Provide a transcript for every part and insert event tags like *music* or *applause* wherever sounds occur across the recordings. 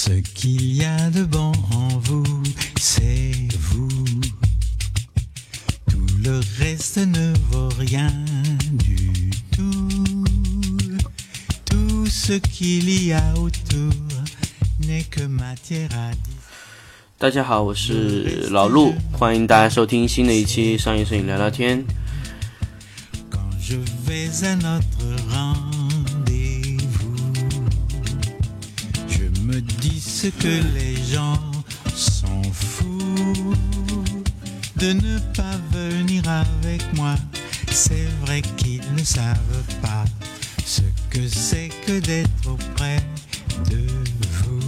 Ce qu'il y a de bon en vous, c'est vous. Tout le reste ne vaut rien du tout. Tout ce qu'il y a autour n'est que matière à dire. 大家好，我是老陆，欢迎大家收听新的一期商业摄影聊聊天。 que les gens s'en foutent de ne pas venir avec moi. C'est vrai qu'ils ne savent pas ce que c'est que d'être auprès de vous.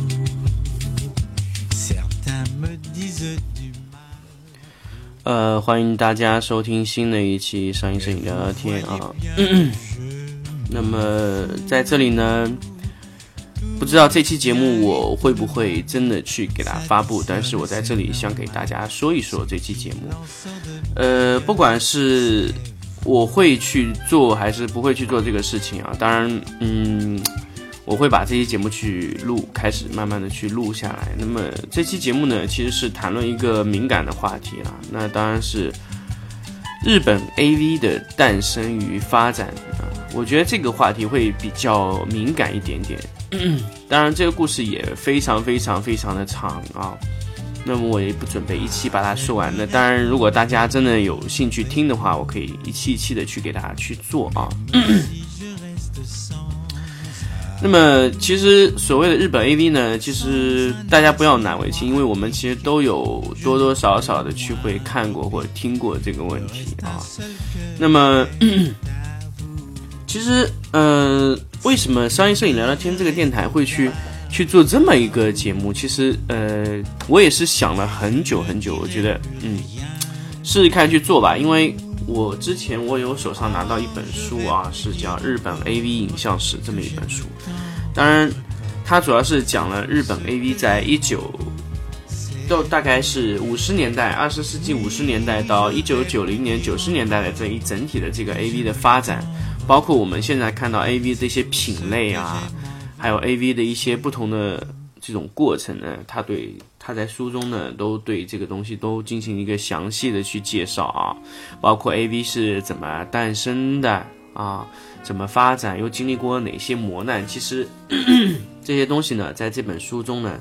Certains me disent du mal. 呃，欢迎大家收听新的一期商业摄影聊聊天啊。那么在这里呢， *clears throat* 不知道这期节目我会不会真的去给它发布，但是我在这里想给大家说一说这期节目。呃，不管是我会去做还是不会去做这个事情啊，当然，嗯，我会把这期节目去录，开始慢慢的去录下来。那么这期节目呢，其实是谈论一个敏感的话题啊，那当然是日本 AV 的诞生与发展啊。我觉得这个话题会比较敏感一点点。*clears throat* 当然，这个故事也非常非常非常的长啊。那么我也不准备一期把它说完。那当然，如果大家真的有兴趣听的话，我可以一期一期的去给大家去做啊。*clears throat* 那么，其实所谓的日本 AV 呢，其实大家不要难为情，因为我们其实都有多多少少的去会看过或者听过这个问题啊。那么，*clears throat* 其实，呃，为什么商业摄影聊聊天这个电台会去去做这么一个节目？其实，呃，我也是想了很久很久，我觉得，嗯，试试看去做吧，因为我之前我有手上拿到一本书啊，是叫《日本 AV 影像史》这么一本书，当然，它主要是讲了日本 AV 在一九。到大概是五十年代，二十世纪五十年代到一九九零年、九十年代的这一整体的这个 AV 的发展，包括我们现在看到 AV 这些品类啊，还有 AV 的一些不同的这种过程呢，他对他在书中呢都对这个东西都进行一个详细的去介绍啊，包括 AV 是怎么诞生的啊，怎么发展，又经历过哪些磨难，其实 *clears throat* 这些东西呢，在这本书中呢。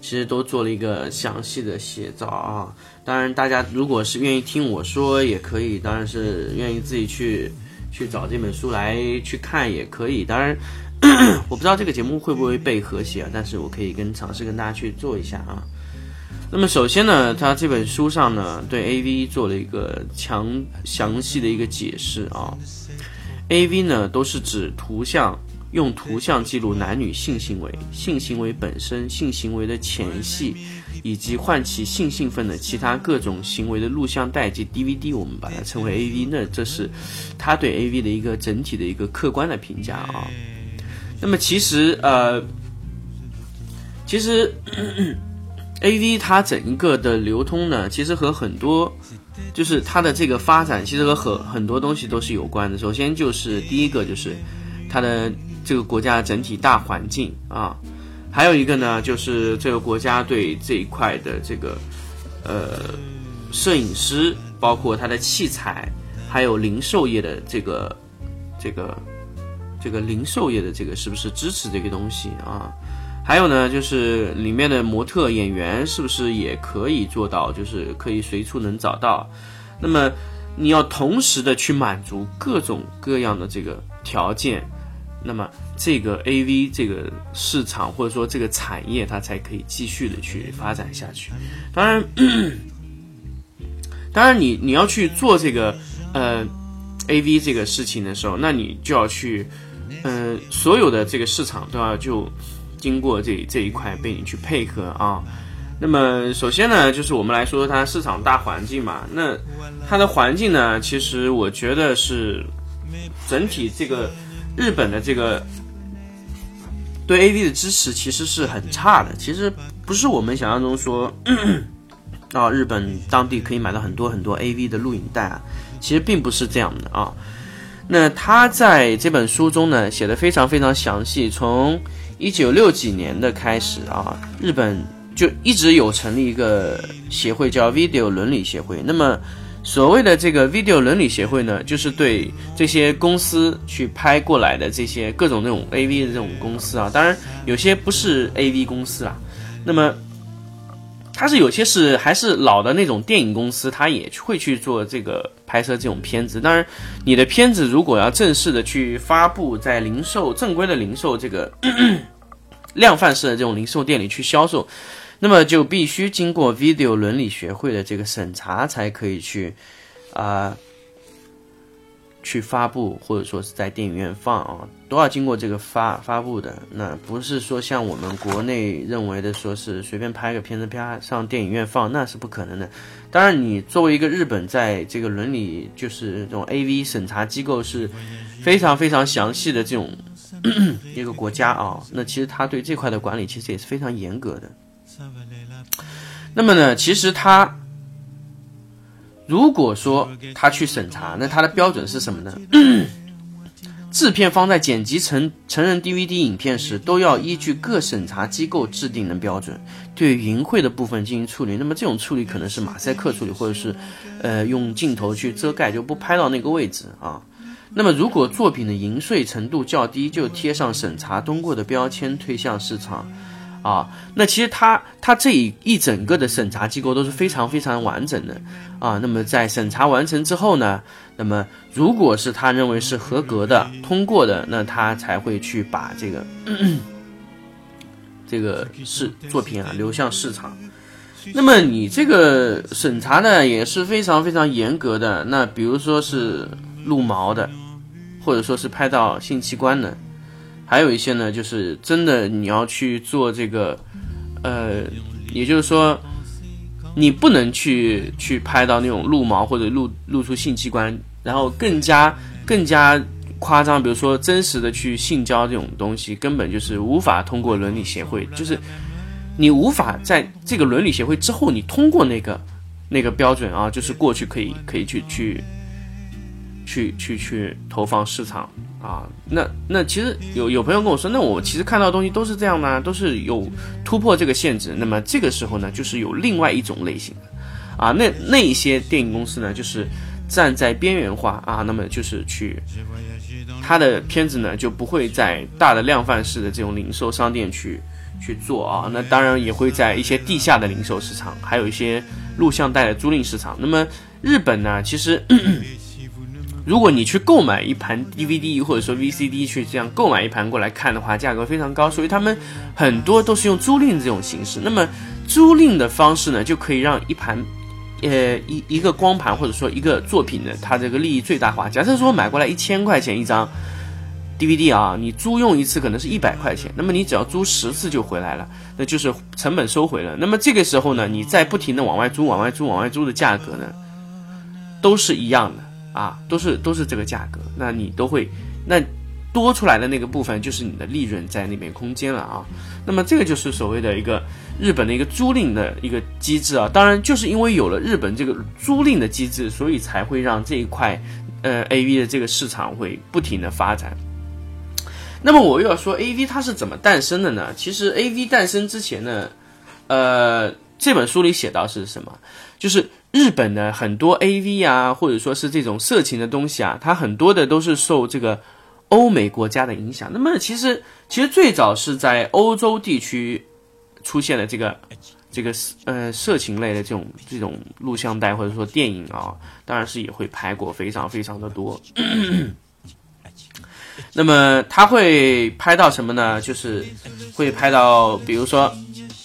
其实都做了一个详细的写照啊。当然，大家如果是愿意听我说，也可以；当然是愿意自己去去找这本书来去看，也可以。当然，*coughs* 我不知道这个节目会不会被和谐啊，但是我可以跟尝试跟大家去做一下啊。那么首先呢，他这本书上呢对 AV 做了一个强详细的一个解释啊。AV 呢都是指图像。用图像记录男女性行为、性行为本身、性行为的前戏，以及唤起性兴奋的其他各种行为的录像带及 DVD，我们把它称为 AV。那这是他对 AV 的一个整体的一个客观的评价啊。那么其实呃，其实咳咳 AV 它整一个的流通呢，其实和很多就是它的这个发展，其实和很很多东西都是有关的。首先就是第一个就是它的。这个国家整体大环境啊，还有一个呢，就是这个国家对这一块的这个呃摄影师，包括它的器材，还有零售业的这个这个这个零售业的这个是不是支持这个东西啊？还有呢，就是里面的模特演员是不是也可以做到，就是可以随处能找到？那么你要同时的去满足各种各样的这个条件。那么这个 A V 这个市场或者说这个产业，它才可以继续的去发展下去。当然，当然你你要去做这个呃 A V 这个事情的时候，那你就要去呃所有的这个市场都要就经过这这一块被你去配合啊。那么首先呢，就是我们来说它市场大环境嘛。那它的环境呢，其实我觉得是整体这个。日本的这个对 AV 的支持其实是很差的，其实不是我们想象中说，*clears throat* 啊，日本当地可以买到很多很多 AV 的录影带啊，其实并不是这样的啊。那他在这本书中呢，写的非常非常详细。从一九六几年的开始啊，日本就一直有成立一个协会，叫 Video 伦理协会。那么所谓的这个 Video 伦理协会呢，就是对这些公司去拍过来的这些各种那种 AV 的这种公司啊，当然有些不是 AV 公司啊，那么。它是有些是还是老的那种电影公司，它也会去做这个拍摄这种片子。当然，你的片子如果要正式的去发布在零售正规的零售这个 *coughs* 量贩式的这种零售店里去销售，那么就必须经过 Video 伦理学会的这个审查才可以去啊。去发布或者说是在电影院放啊，都要经过这个发发布的。那不是说像我们国内认为的，说是随便拍个片子啪上电影院放，那是不可能的。当然，你作为一个日本在这个伦理就是这种 AV 审查机构是非常非常详细的这种 *coughs* 一个国家啊，那其实他对这块的管理其实也是非常严格的。那么呢，其实他。如果说他去审查，那他的标准是什么呢？*clears throat* 制片方在剪辑成成人 DVD 影片时，都要依据各审查机构制定的标准，对淫秽的部分进行处理。那么这种处理可能是马赛克处理，或者是，呃，用镜头去遮盖，就不拍到那个位置啊。那么如果作品的淫秽程度较低，就贴上审查通过的标签，推向市场。啊，那其实他他这一一整个的审查机构都是非常非常完整的啊。那么在审查完成之后呢，那么如果是他认为是合格的、通过的，那他才会去把这个 *clears throat* 这个是作品啊流向市场。那么你这个审查呢也是非常非常严格的。那比如说是露毛的，或者说是拍到性器官的。还有一些呢，就是真的你要去做这个，呃，也就是说，你不能去去拍到那种露毛或者露露出性器官，然后更加更加夸张，比如说真实的去性交这种东西，根本就是无法通过伦理协会，就是你无法在这个伦理协会之后，你通过那个那个标准啊，就是过去可以可以去去去去去投放市场。啊，那那其实有有朋友跟我说，那我其实看到的东西都是这样呢，都是有突破这个限制。那么这个时候呢，就是有另外一种类型的，啊，那那一些电影公司呢，就是站在边缘化啊，那么就是去他的片子呢就不会在大的量贩式的这种零售商店去去做啊，那当然也会在一些地下的零售市场，还有一些录像带的租赁市场。那么日本呢，其实。如果你去购买一盘 DVD 或者说 VCD 去这样购买一盘过来看的话，价格非常高，所以他们很多都是用租赁这种形式。那么租赁的方式呢，就可以让一盘，呃一一个光盘或者说一个作品呢，它这个利益最大化。假设说买过来一千块钱一张 DVD 啊，你租用一次可能是一百块钱，那么你只要租十次就回来了，那就是成本收回了。那么这个时候呢，你再不停的往外租、往外租、往外租的价格呢，都是一样的。啊，都是都是这个价格，那你都会，那多出来的那个部分就是你的利润在那边空间了啊。那么这个就是所谓的一个日本的一个租赁的一个机制啊。当然，就是因为有了日本这个租赁的机制，所以才会让这一块呃 A V 的这个市场会不停的发展。那么我又要说 A V 它是怎么诞生的呢？其实 A V 诞生之前呢，呃，这本书里写到是什么？就是日本的很多 A V 啊，或者说是这种色情的东西啊，它很多的都是受这个欧美国家的影响。那么其实其实最早是在欧洲地区出现的这个这个呃色情类的这种这种录像带或者说电影啊，当然是也会拍过非常非常的多。那么他会拍到什么呢？就是会拍到比如说。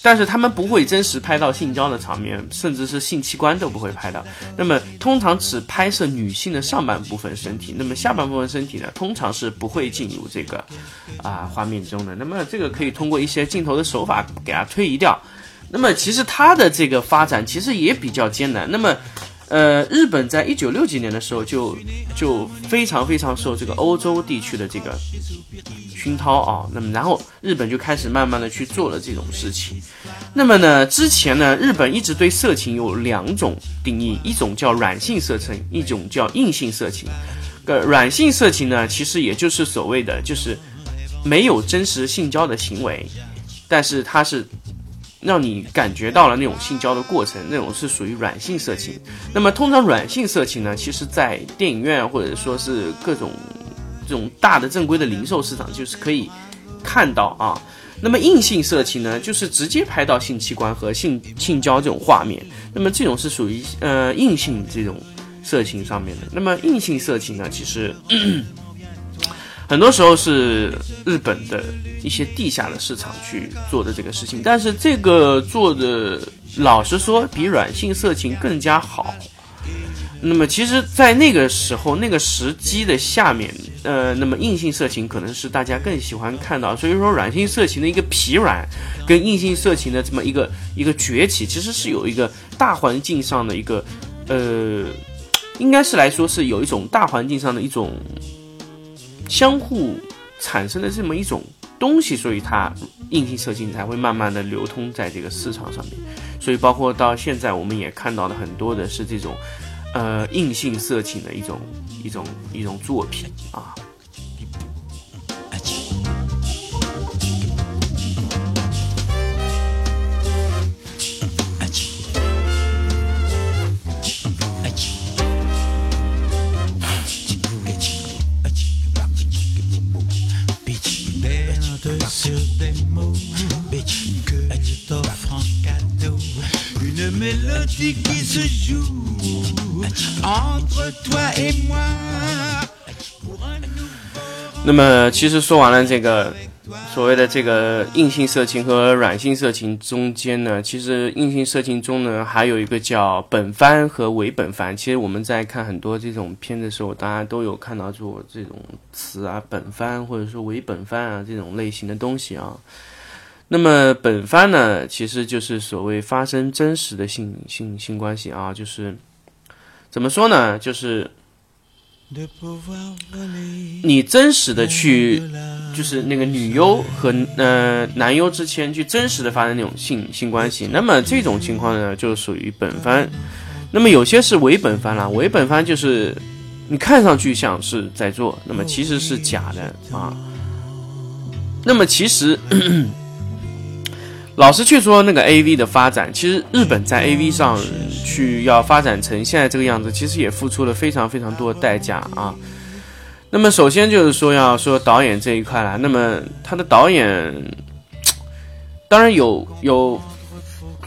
但是他们不会真实拍到性交的场面，甚至是性器官都不会拍到。那么通常只拍摄女性的上半部分身体，那么下半部分身体呢，通常是不会进入这个啊画面中的。那么这个可以通过一些镜头的手法给它推移掉。那么其实它的这个发展其实也比较艰难。那么。呃，日本在一九六几年的时候就就非常非常受这个欧洲地区的这个熏陶啊，那么然后日本就开始慢慢的去做了这种事情。那么呢，之前呢，日本一直对色情有两种定义，一种叫软性色情，一种叫硬性色情。个软性色情呢，其实也就是所谓的就是没有真实性交的行为，但是它是让你感觉到了那种性交的过程，那种是属于软性色情。那么通常软性色情呢，其实在电影院或者说是各种这种大的正规的零售市场，就是可以看到啊。那么硬性色情呢，就是直接拍到性器官和性性交这种画面。那么这种是属于呃硬性这种色情上面的。那么硬性色情呢，其实很多时候是日本的一些地下的市场去做的这个事情，但是这个做的老实说比软性色情更加好。那么其实，在那个时候、那个时机的下面，呃，那么硬性色情可能是大家更喜欢看到。所以说，软性色情的一个疲软，跟硬性色情的这么一个一个崛起，其实是有一个大环境上的一个，呃，应该是来说是有一种大环境上的一种相互产生的这么一种东西，所以它硬性色情才会慢慢的流通在这个市场上面。所以，包括到现在，我们也看到了很多的是这种。呃，硬性色情的一种一种一种作品啊。那么，其实说完了这个所谓的这个硬性色情和软性色情中间呢，其实硬性色情中呢还有一个叫本番和伪本番。其实我们在看很多这种片的时候，大家都有看到做这种词啊，本番或者说伪本番啊这种类型的东西啊。那么本番呢，其实就是所谓发生真实的性性性关系啊，就是怎么说呢，就是。你真实的去，就是那个女优和呃男优之间去真实的发生那种性性关系，那么这种情况呢就属于本番。那么有些是伪本番啦，伪本番就是你看上去像是在做，那么其实是假的啊。那么其实。老实去说，那个 A V 的发展，其实日本在 A V 上去要发展成现在这个样子，其实也付出了非常非常多的代价啊。那么首先就是说要说导演这一块了，那么他的导演当然有有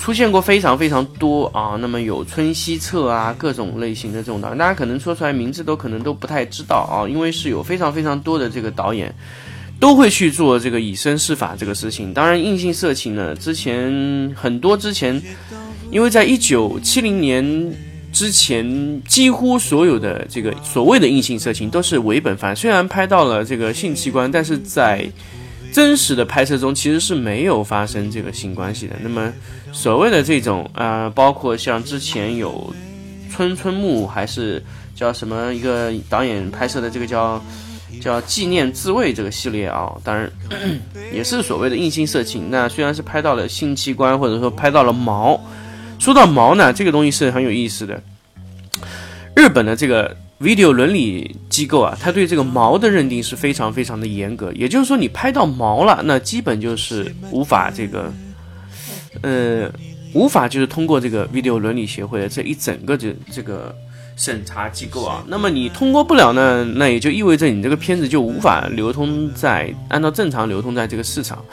出现过非常非常多啊。那么有春熙策啊，各种类型的这种导演，大家可能说出来名字都可能都不太知道啊，因为是有非常非常多的这个导演。都会去做这个以身试法这个事情。当然，硬性色情呢，之前很多之前，因为在一九七零年之前，几乎所有的这个所谓的硬性色情都是伪本番。虽然拍到了这个性器官，但是在真实的拍摄中其实是没有发生这个性关系的。那么，所谓的这种啊，包括像之前有春春木，还是叫什么一个导演拍摄的这个叫。叫纪念自卫这个系列啊，当然也是所谓的硬性色情。那虽然是拍到了性器官，或者说拍到了毛。说到毛呢，这个东西是很有意思的。日本的这个 video 伦理机构啊，他对这个毛的认定是非常非常的严格。也就是说，你拍到毛了，那基本就是无法这个，呃，无法就是通过这个 video 伦理协会的这一整个这这个。审查机构啊，那么你通过不了呢，那也就意味着你这个片子就无法流通在按照正常流通在这个市场。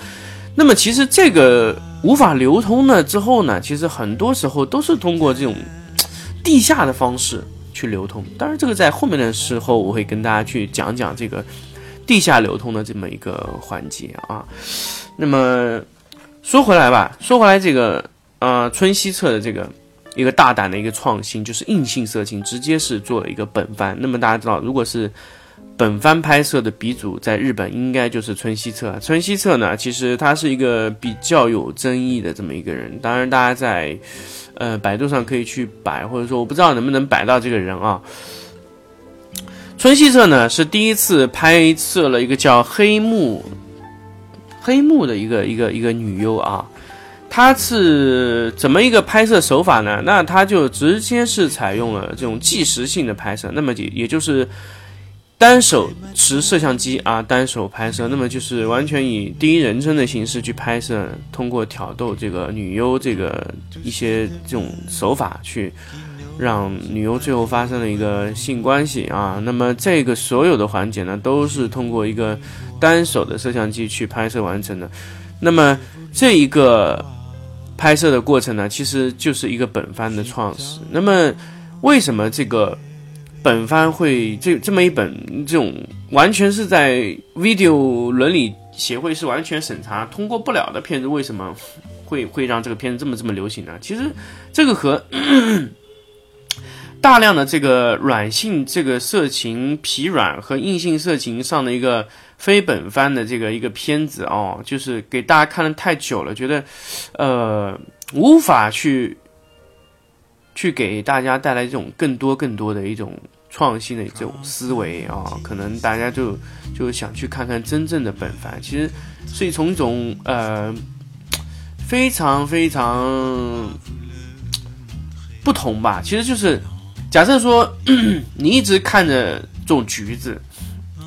那么其实这个无法流通了之后呢，其实很多时候都是通过这种地下的方式去流通。当然，这个在后面的时候我会跟大家去讲讲这个地下流通的这么一个环节啊。那么说回来吧，说回来这个呃春熙侧的这个。一个大胆的一个创新，就是硬性色情直接是做了一个本番。那么大家知道，如果是本番拍摄的鼻祖，在日本应该就是春熙策。春熙策呢，其实他是一个比较有争议的这么一个人。当然，大家在呃百度上可以去摆，或者说我不知道能不能摆到这个人啊。春熙策呢是第一次拍摄了一个叫黑木黑木的一个一个一个女优啊。它是怎么一个拍摄手法呢？那它就直接是采用了这种即时性的拍摄，那么也也就是单手持摄像机啊，单手拍摄，那么就是完全以第一人称的形式去拍摄，通过挑逗这个女优这个一些这种手法去让女优最后发生了一个性关系啊。那么这个所有的环节呢，都是通过一个单手的摄像机去拍摄完成的。那么这一个拍摄的过程呢，其实就是一个本番的创始。那么为什么这个？本番会这这么一本这种完全是在 video 伦理协会是完全审查通过不了的片子，为什么会会让这个片子这么这么流行呢？其实这个和 *coughs* 大量的这个软性这个色情疲软和硬性色情上的一个非本番的这个一个片子哦，就是给大家看的太久了，觉得呃无法去。去给大家带来这种更多更多的一种创新的这种思维啊，可能大家就就想去看看真正的本番，其实是从一种呃非常非常不同吧。其实就是假设说 *coughs* 你一直看着这种橘子，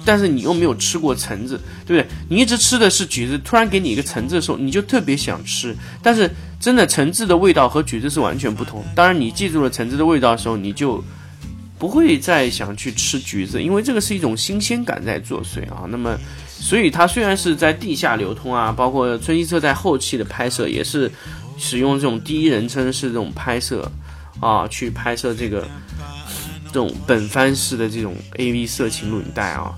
但是你又没有吃过橙子，对不对？你一直吃的是橘子，突然给你一个橙子的时候，你就特别想吃，但是。真的橙子的味道和橘子是完全不同。当然，你记住了橙子的味道的时候，你就不会再想去吃橘子，因为这个是一种新鲜感在作祟啊。那么，所以它虽然是在地下流通啊，包括春熙车在后期的拍摄也是使用这种第一人称式这种拍摄啊，去拍摄这个这种本番式的这种 AV 色情录影带啊。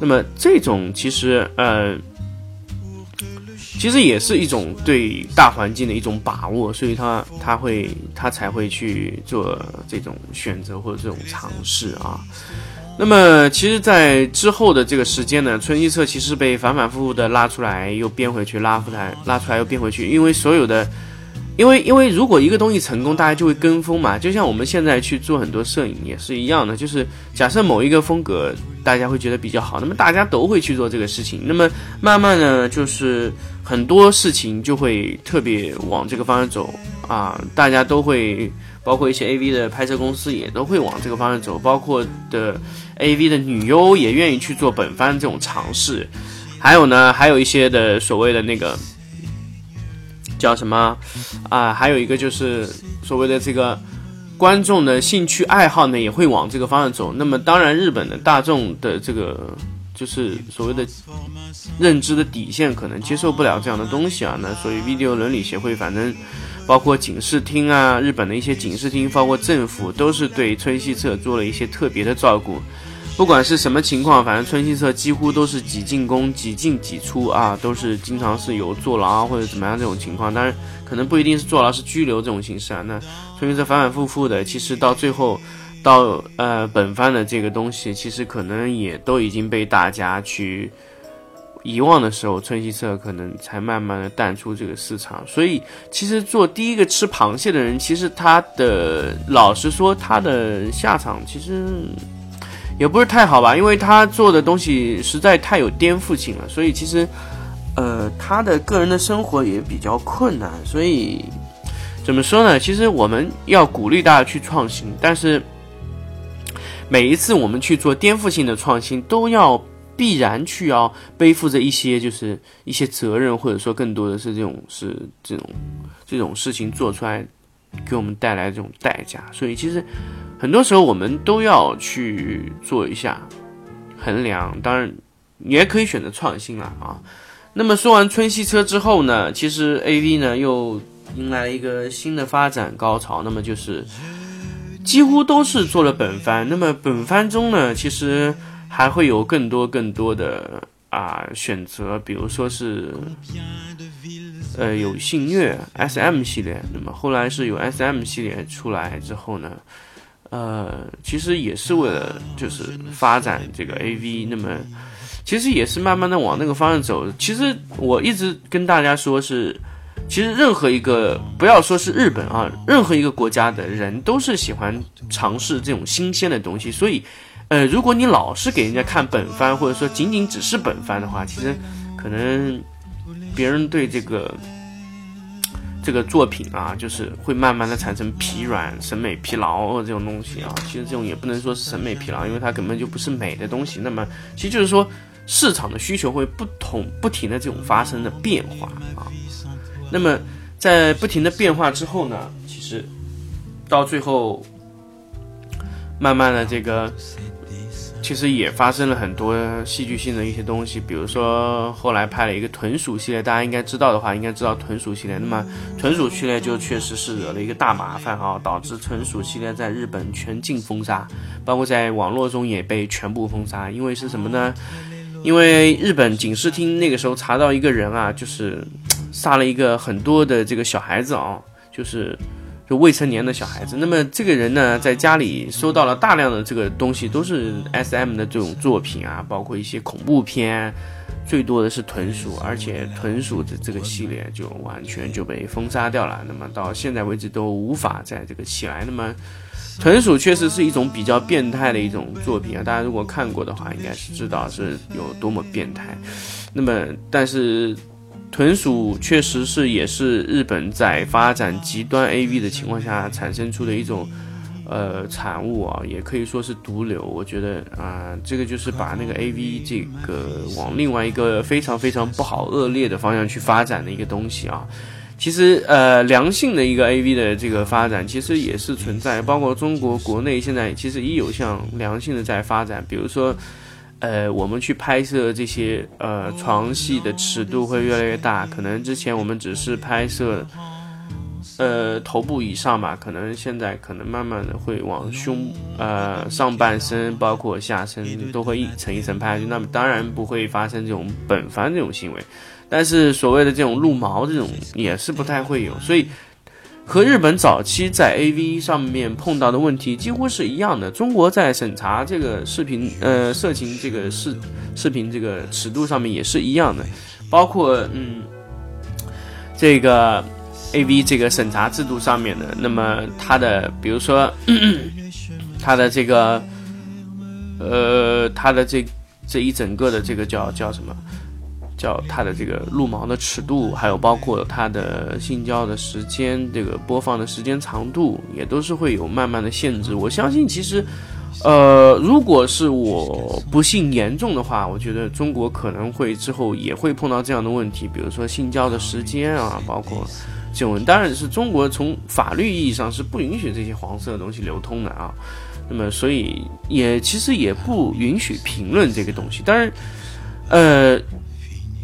那么这种其实呃。其实也是一种对大环境的一种把握，所以他他会他才会去做这种选择或者这种尝试啊。那么，其实，在之后的这个时间呢，春一策其实被反反复复的拉出来又编回去，拉出来拉出来又编回去，因为所有的。因为，因为如果一个东西成功，大家就会跟风嘛。就像我们现在去做很多摄影也是一样的，就是假设某一个风格大家会觉得比较好，那么大家都会去做这个事情。那么慢慢呢，就是很多事情就会特别往这个方向走啊。大家都会，包括一些 AV 的拍摄公司也都会往这个方向走，包括的 AV 的女优也愿意去做本番这种尝试。还有呢，还有一些的所谓的那个。叫什么啊？还有一个就是所谓的这个观众的兴趣爱好呢，也会往这个方向走。那么当然，日本的大众的这个就是所谓的认知的底线，可能接受不了这样的东西啊。那所以，video 伦理协会反正包括警视厅啊，日本的一些警视厅，包括政府，都是对春熙彻做了一些特别的照顾。不管是什么情况，反正春熙社几乎都是几进攻、几进几出啊，都是经常是有坐牢或者怎么样这种情况。当然，可能不一定是坐牢，是拘留这种形式啊。那春熙社反反复复的，其实到最后，到呃本番的这个东西，其实可能也都已经被大家去遗忘的时候，春熙社可能才慢慢的淡出这个市场。所以，其实做第一个吃螃蟹的人，其实他的老实说，他的 *laughs* 下场其实。也不是太好吧，因为他做的东西实在太有颠覆性了，所以其实，呃，他的个人的生活也比较困难。所以怎么说呢？其实我们要鼓励大家去创新，但是每一次我们去做颠覆性的创新，都要必然去要背负着一些就是一些责任，或者说更多的是这种是这种这种事情做出来给我们带来这种代价。所以其实。很多时候我们都要去做一下衡量，当然你也可以选择创新了啊。那么说完春熙车之后呢，其实 A V 呢又迎来了一个新的发展高潮，那么就是几乎都是做了本番。那么本番中呢，其实还会有更多更多的啊选择，比如说是呃有性虐 S M 系列，那么后来是有 S M 系列出来之后呢。呃，其实也是为了就是发展这个 A V，那么其实也是慢慢的往那个方向走。其实我一直跟大家说，是其实任何一个不要说是日本啊，任何一个国家的人都是喜欢尝试这种新鲜的东西。所以，呃，如果你老是给人家看本番，或者说仅仅只是本番的话，其实可能别人对这个。这个作品啊，就是会慢慢的产生疲软、审美疲劳这种东西啊。其实这种也不能说是审美疲劳，因为它根本就不是美的东西。那么，其实就是说市场的需求会不同、不停的这种发生的变化啊。那么，在不停的变化之后呢，其实到最后，慢慢的这个。其实也发生了很多戏剧性的一些东西，比如说后来拍了一个豚鼠系列，大家应该知道的话，应该知道豚鼠系列。那么豚鼠系列就确实是惹了一个大麻烦哈，导致豚鼠系列在日本全境封杀，包括在网络中也被全部封杀。因为是什么呢？因为日本警视厅那个时候查到一个人啊，就是杀了一个很多的这个小孩子啊，就是。就未成年的小孩子，那么这个人呢，在家里收到了大量的这个东西，都是 S M 的这种作品啊，包括一些恐怖片，最多的是豚鼠，而且豚鼠的这个系列就完全就被封杀掉了。那么到现在为止都无法在这个起来。那么豚鼠确实是一种比较变态的一种作品啊，大家如果看过的话，应该是知道是有多么变态。那么但是。豚鼠确实是也是日本在发展极端 AV 的情况下产生出的一种，呃产物啊，也可以说是毒瘤。我觉得啊，这个就是把那个 AV 这个往另外一个非常非常不好、恶劣的方向去发展的一个东西啊。其实呃，良性的一个 AV 的这个发展其实也是存在，包括中国国内现在其实也有像良性的在发展，比如说。呃，我们去拍摄这些呃床戏的尺度会越来越大，可能之前我们只是拍摄呃头部以上吧，可能现在可能慢慢的会往胸呃上半身，包括下身都会一层一层拍。那么当然不会发生这种本番这种行为，但是所谓的这种露毛这种也是不太会有，所以。和日本早期在 A V 上面碰到的问题几乎是一样的。中国在审查这个视频，呃，色情这个视视频这个尺度上面也是一样的，包括嗯，这个 A V 这个审查制度上面的。那么它的，比如说 *clears throat* 它的这个，呃，它的这这一整个的这个叫叫什么？叫它的这个露毛的尺度，还有包括它的性交的时间，这个播放的时间长度，也都是会有慢慢的限制。我相信，其实，呃，如果是我不幸严重的话，我觉得中国可能会之后也会碰到这样的问题，比如说性交的时间啊，包括这种，当然是中国从法律意义上是不允许这些黄色的东西流通的啊。那么，所以也其实也不允许评论这个东西。当然，呃。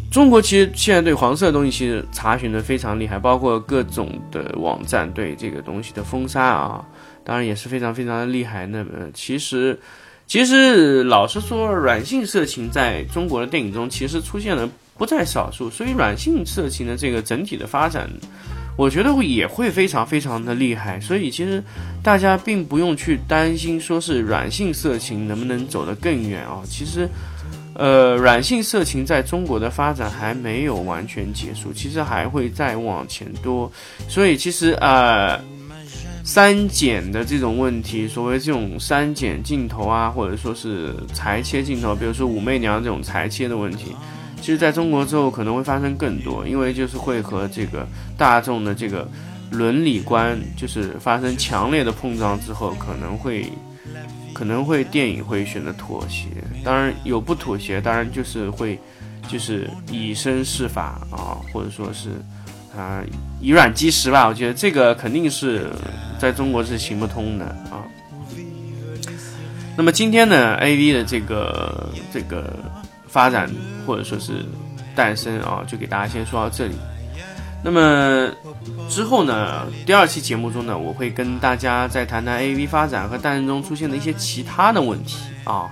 中国其实现在对黄色的东西其实查询的非常厉害，包括各种的网站对这个东西的封杀啊，当然也是非常非常的厉害。那么其实，其实老实说，软性色情在中国的电影中其实出现了不在少数，所以软性色情的这个整体的发展，我觉得也会非常非常的厉害。所以其实大家并不用去担心说是软性色情能不能走得更远啊，其实。呃，软性色情在中国的发展还没有完全结束，其实还会再往前多。所以其实呃，删减的这种问题，所谓这种删减镜头啊，或者说是裁切镜头，比如说武媚娘这种裁切的问题，其实在中国之后可能会发生更多，因为就是会和这个大众的这个伦理观就是发生强烈的碰撞之后，可能会。可能会电影会选择妥协，当然有不妥协，当然就是会，就是以身试法啊，或者说是啊以软击石吧。我觉得这个肯定是在中国是行不通的啊。那么今天呢，A V 的这个这个发展或者说是诞生啊，就给大家先说到这里。那么之后呢？第二期节目中呢，我会跟大家再谈谈 A V 发展和诞生中出现的一些其他的问题啊。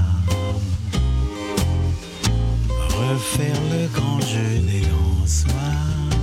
refaire le grand jeu des grands soirs.